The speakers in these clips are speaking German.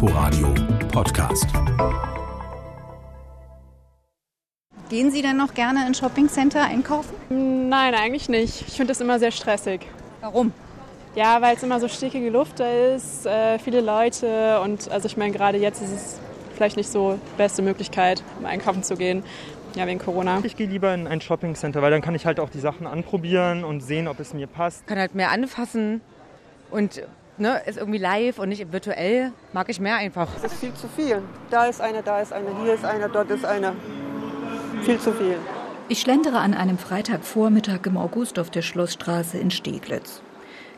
Inforadio Podcast. Gehen Sie denn noch gerne in Shoppingcenter einkaufen? Nein, eigentlich nicht. Ich finde das immer sehr stressig. Warum? Ja, weil es immer so stickige Luft da ist, äh, viele Leute und also ich meine, gerade jetzt ist es vielleicht nicht so die beste Möglichkeit, um einkaufen zu gehen. Ja, wegen Corona. Ich gehe lieber in ein Shoppingcenter, weil dann kann ich halt auch die Sachen anprobieren und sehen, ob es mir passt. Kann halt mehr anfassen und ne, ist irgendwie live und nicht virtuell. Mag ich mehr einfach. Es ist viel zu viel. Da ist eine, da ist eine, hier ist eine, dort ist eine. Viel zu viel. Ich schlendere an einem Freitagvormittag im August auf der Schlossstraße in Steglitz.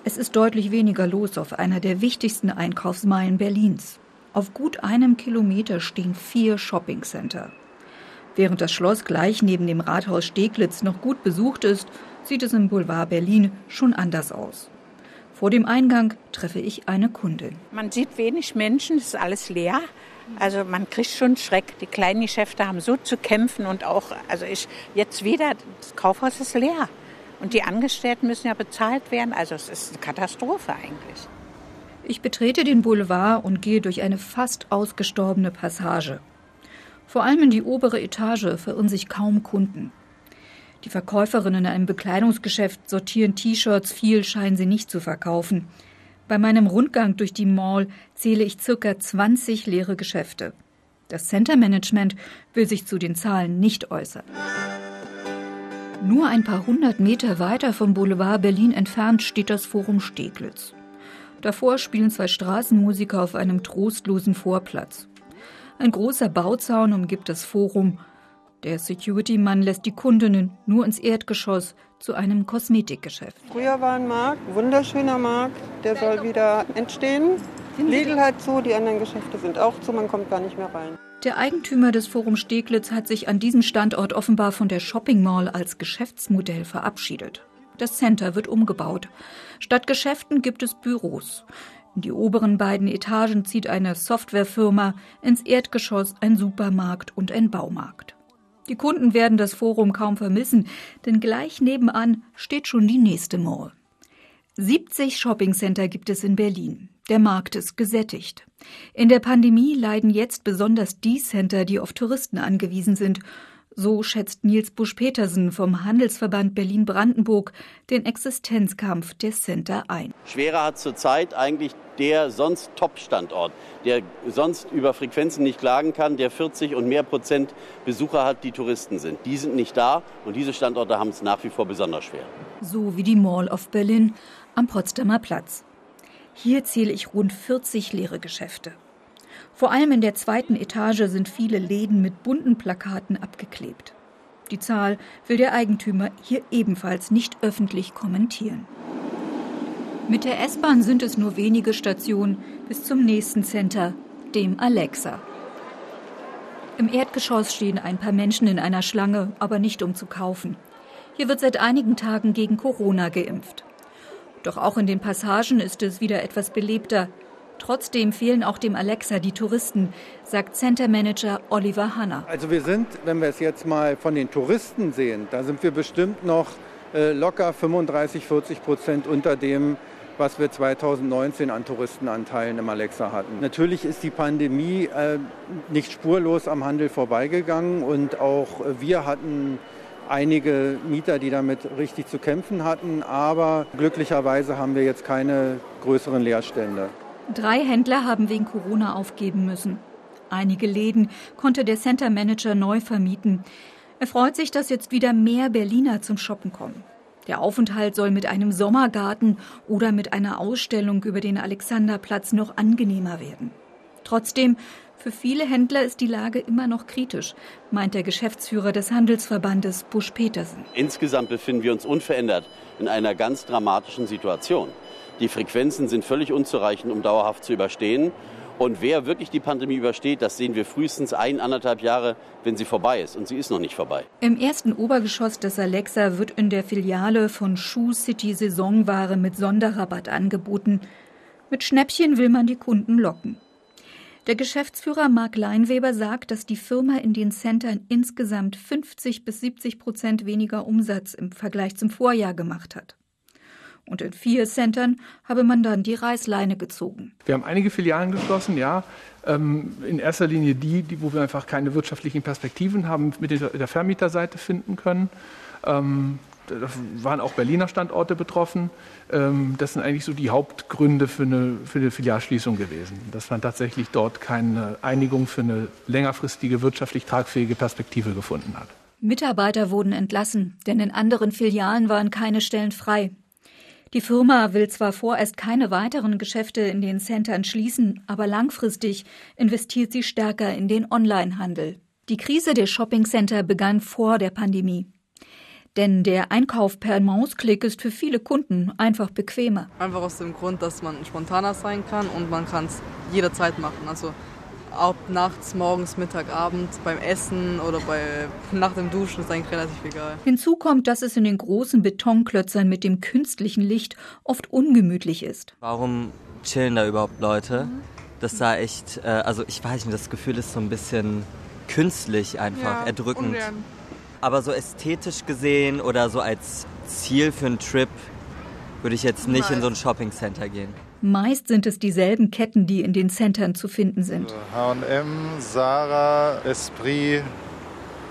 Es ist deutlich weniger los auf einer der wichtigsten Einkaufsmeilen Berlins. Auf gut einem Kilometer stehen vier Shoppingcenter. Während das Schloss gleich neben dem Rathaus Steglitz noch gut besucht ist, sieht es im Boulevard Berlin schon anders aus. Vor dem Eingang treffe ich eine Kundin. Man sieht wenig Menschen, es ist alles leer. Also man kriegt schon Schreck. Die kleinen Geschäfte haben so zu kämpfen und auch, also ich jetzt wieder, das Kaufhaus ist leer. Und die Angestellten müssen ja bezahlt werden. Also es ist eine Katastrophe eigentlich. Ich betrete den Boulevard und gehe durch eine fast ausgestorbene Passage. Vor allem in die obere Etage verirren sich kaum Kunden. Die Verkäuferinnen in einem Bekleidungsgeschäft sortieren T-Shirts, viel scheinen sie nicht zu verkaufen. Bei meinem Rundgang durch die Mall zähle ich circa 20 leere Geschäfte. Das Center Management will sich zu den Zahlen nicht äußern. Nur ein paar hundert Meter weiter vom Boulevard Berlin entfernt steht das Forum Steglitz. Davor spielen zwei Straßenmusiker auf einem trostlosen Vorplatz. Ein großer Bauzaun umgibt das Forum. Der Security-Mann lässt die Kundinnen nur ins Erdgeschoss zu einem Kosmetikgeschäft. Früher war ein Markt, wunderschöner Markt, der soll wieder entstehen. Lidl hat zu, die anderen Geschäfte sind auch zu, man kommt gar nicht mehr rein. Der Eigentümer des Forum Steglitz hat sich an diesem Standort offenbar von der Shopping Mall als Geschäftsmodell verabschiedet. Das Center wird umgebaut. Statt Geschäften gibt es Büros. In die oberen beiden Etagen zieht eine Softwarefirma, ins Erdgeschoss ein Supermarkt und ein Baumarkt. Die Kunden werden das Forum kaum vermissen, denn gleich nebenan steht schon die nächste Mall. 70 Shoppingcenter gibt es in Berlin. Der Markt ist gesättigt. In der Pandemie leiden jetzt besonders die Center, die auf Touristen angewiesen sind so schätzt Nils Busch-Petersen vom Handelsverband Berlin-Brandenburg den Existenzkampf der Center ein. Schwerer hat zurzeit eigentlich der sonst Top-Standort, der sonst über Frequenzen nicht klagen kann, der 40 und mehr Prozent Besucher hat, die Touristen sind. Die sind nicht da und diese Standorte haben es nach wie vor besonders schwer. So wie die Mall of Berlin am Potsdamer Platz. Hier zähle ich rund 40 leere Geschäfte. Vor allem in der zweiten Etage sind viele Läden mit bunten Plakaten abgeklebt. Die Zahl will der Eigentümer hier ebenfalls nicht öffentlich kommentieren. Mit der S-Bahn sind es nur wenige Stationen bis zum nächsten Center, dem Alexa. Im Erdgeschoss stehen ein paar Menschen in einer Schlange, aber nicht um zu kaufen. Hier wird seit einigen Tagen gegen Corona geimpft. Doch auch in den Passagen ist es wieder etwas belebter. Trotzdem fehlen auch dem Alexa die Touristen, sagt Center Manager Oliver Hanna. Also wir sind, wenn wir es jetzt mal von den Touristen sehen, da sind wir bestimmt noch äh, locker 35, 40 Prozent unter dem, was wir 2019 an Touristenanteilen im Alexa hatten. Natürlich ist die Pandemie äh, nicht spurlos am Handel vorbeigegangen und auch wir hatten einige Mieter, die damit richtig zu kämpfen hatten, aber glücklicherweise haben wir jetzt keine größeren Leerstände. Drei Händler haben wegen Corona aufgeben müssen. Einige Läden konnte der Center Manager neu vermieten. Er freut sich, dass jetzt wieder mehr Berliner zum Shoppen kommen. Der Aufenthalt soll mit einem Sommergarten oder mit einer Ausstellung über den Alexanderplatz noch angenehmer werden. Trotzdem, für viele Händler ist die Lage immer noch kritisch, meint der Geschäftsführer des Handelsverbandes Busch Petersen. Insgesamt befinden wir uns unverändert in einer ganz dramatischen Situation. Die Frequenzen sind völlig unzureichend, um dauerhaft zu überstehen. Und wer wirklich die Pandemie übersteht, das sehen wir frühestens ein, anderthalb Jahre, wenn sie vorbei ist. Und sie ist noch nicht vorbei. Im ersten Obergeschoss des Alexa wird in der Filiale von Shoe City Saisonware mit Sonderrabatt angeboten. Mit Schnäppchen will man die Kunden locken. Der Geschäftsführer Marc Leinweber sagt, dass die Firma in den Centern insgesamt 50 bis 70 Prozent weniger Umsatz im Vergleich zum Vorjahr gemacht hat. Und in vier Centern habe man dann die Reißleine gezogen. Wir haben einige Filialen geschlossen, ja. Ähm, in erster Linie die, die, wo wir einfach keine wirtschaftlichen Perspektiven haben, mit der Vermieterseite finden können. Ähm, da waren auch Berliner Standorte betroffen. Ähm, das sind eigentlich so die Hauptgründe für eine, für eine Filialschließung gewesen, dass man tatsächlich dort keine Einigung für eine längerfristige wirtschaftlich tragfähige Perspektive gefunden hat. Mitarbeiter wurden entlassen, denn in anderen Filialen waren keine Stellen frei. Die Firma will zwar vorerst keine weiteren Geschäfte in den Centern schließen, aber langfristig investiert sie stärker in den Onlinehandel. Die Krise der Shoppingcenter begann vor der Pandemie. Denn der Einkauf per Mausklick ist für viele Kunden einfach bequemer. Einfach aus dem Grund, dass man spontaner sein kann und man kann es jederzeit machen. Also ob nachts, morgens, Mittag, Abend, beim Essen oder bei, nach dem Duschen ist eigentlich relativ egal. Hinzu kommt, dass es in den großen Betonklötzern mit dem künstlichen Licht oft ungemütlich ist. Warum chillen da überhaupt Leute? Das sah echt, äh, also ich weiß nicht, das Gefühl ist so ein bisschen künstlich einfach, ja, erdrückend. Ungern. Aber so ästhetisch gesehen oder so als Ziel für einen Trip würde ich jetzt nicht in so ein Shopping-Center gehen. Meist sind es dieselben Ketten, die in den Centern zu finden sind. H&M, Sarah, Esprit,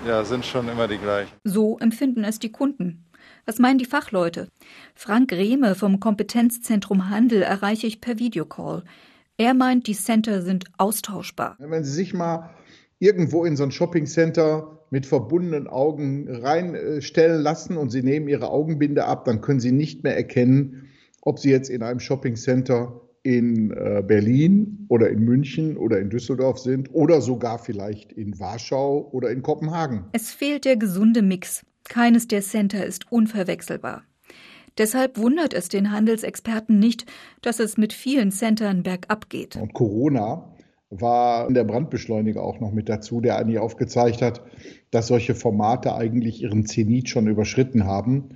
ja, sind schon immer die gleichen. So empfinden es die Kunden. Was meinen die Fachleute? Frank Rehme vom Kompetenzzentrum Handel erreiche ich per Videocall. Er meint, die Center sind austauschbar. Wenn Sie sich mal irgendwo in so ein Shoppingcenter mit verbundenen Augen reinstellen lassen und Sie nehmen Ihre Augenbinde ab, dann können Sie nicht mehr erkennen, ob Sie jetzt in einem Shoppingcenter in äh, Berlin oder in München oder in Düsseldorf sind oder sogar vielleicht in Warschau oder in Kopenhagen. Es fehlt der gesunde Mix. Keines der Center ist unverwechselbar. Deshalb wundert es den Handelsexperten nicht, dass es mit vielen Centern bergab geht. Und Corona war der Brandbeschleuniger auch noch mit dazu, der eigentlich aufgezeigt hat, dass solche Formate eigentlich ihren Zenit schon überschritten haben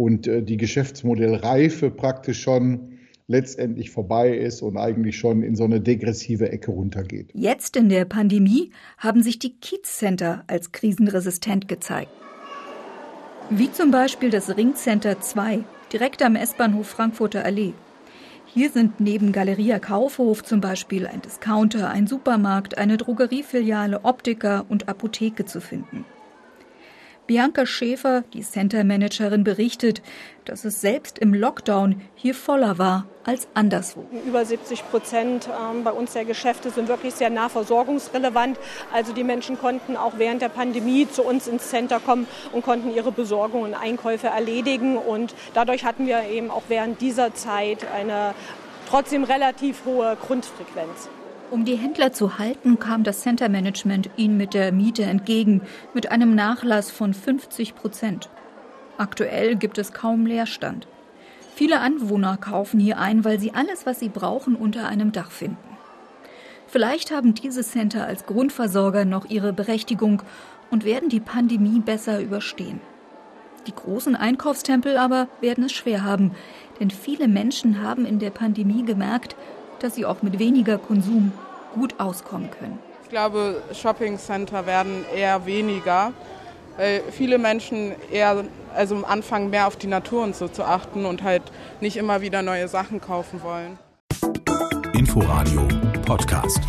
und äh, die Geschäftsmodellreife praktisch schon letztendlich vorbei ist und eigentlich schon in so eine degressive Ecke runtergeht. Jetzt in der Pandemie haben sich die Kiez-Center als krisenresistent gezeigt. Wie zum Beispiel das Ringcenter 2, direkt am S-Bahnhof Frankfurter Allee. Hier sind neben Galeria Kaufhof zum Beispiel ein Discounter, ein Supermarkt, eine Drogeriefiliale, Optiker und Apotheke zu finden. Bianca Schäfer, die Center-Managerin, berichtet, dass es selbst im Lockdown hier voller war als anderswo. Über 70 Prozent ähm, bei uns der Geschäfte sind wirklich sehr nah versorgungsrelevant. Also die Menschen konnten auch während der Pandemie zu uns ins Center kommen und konnten ihre Besorgungen und Einkäufe erledigen. Und dadurch hatten wir eben auch während dieser Zeit eine trotzdem relativ hohe Grundfrequenz. Um die Händler zu halten, kam das Center Management ihnen mit der Miete entgegen, mit einem Nachlass von 50 Prozent. Aktuell gibt es kaum Leerstand. Viele Anwohner kaufen hier ein, weil sie alles, was sie brauchen, unter einem Dach finden. Vielleicht haben diese Center als Grundversorger noch ihre Berechtigung und werden die Pandemie besser überstehen. Die großen Einkaufstempel aber werden es schwer haben, denn viele Menschen haben in der Pandemie gemerkt, dass sie auch mit weniger Konsum gut auskommen können. Ich glaube, Shoppingcenter werden eher weniger, weil viele Menschen eher also anfangen mehr auf die Natur und so zu achten und halt nicht immer wieder neue Sachen kaufen wollen. Inforadio Podcast.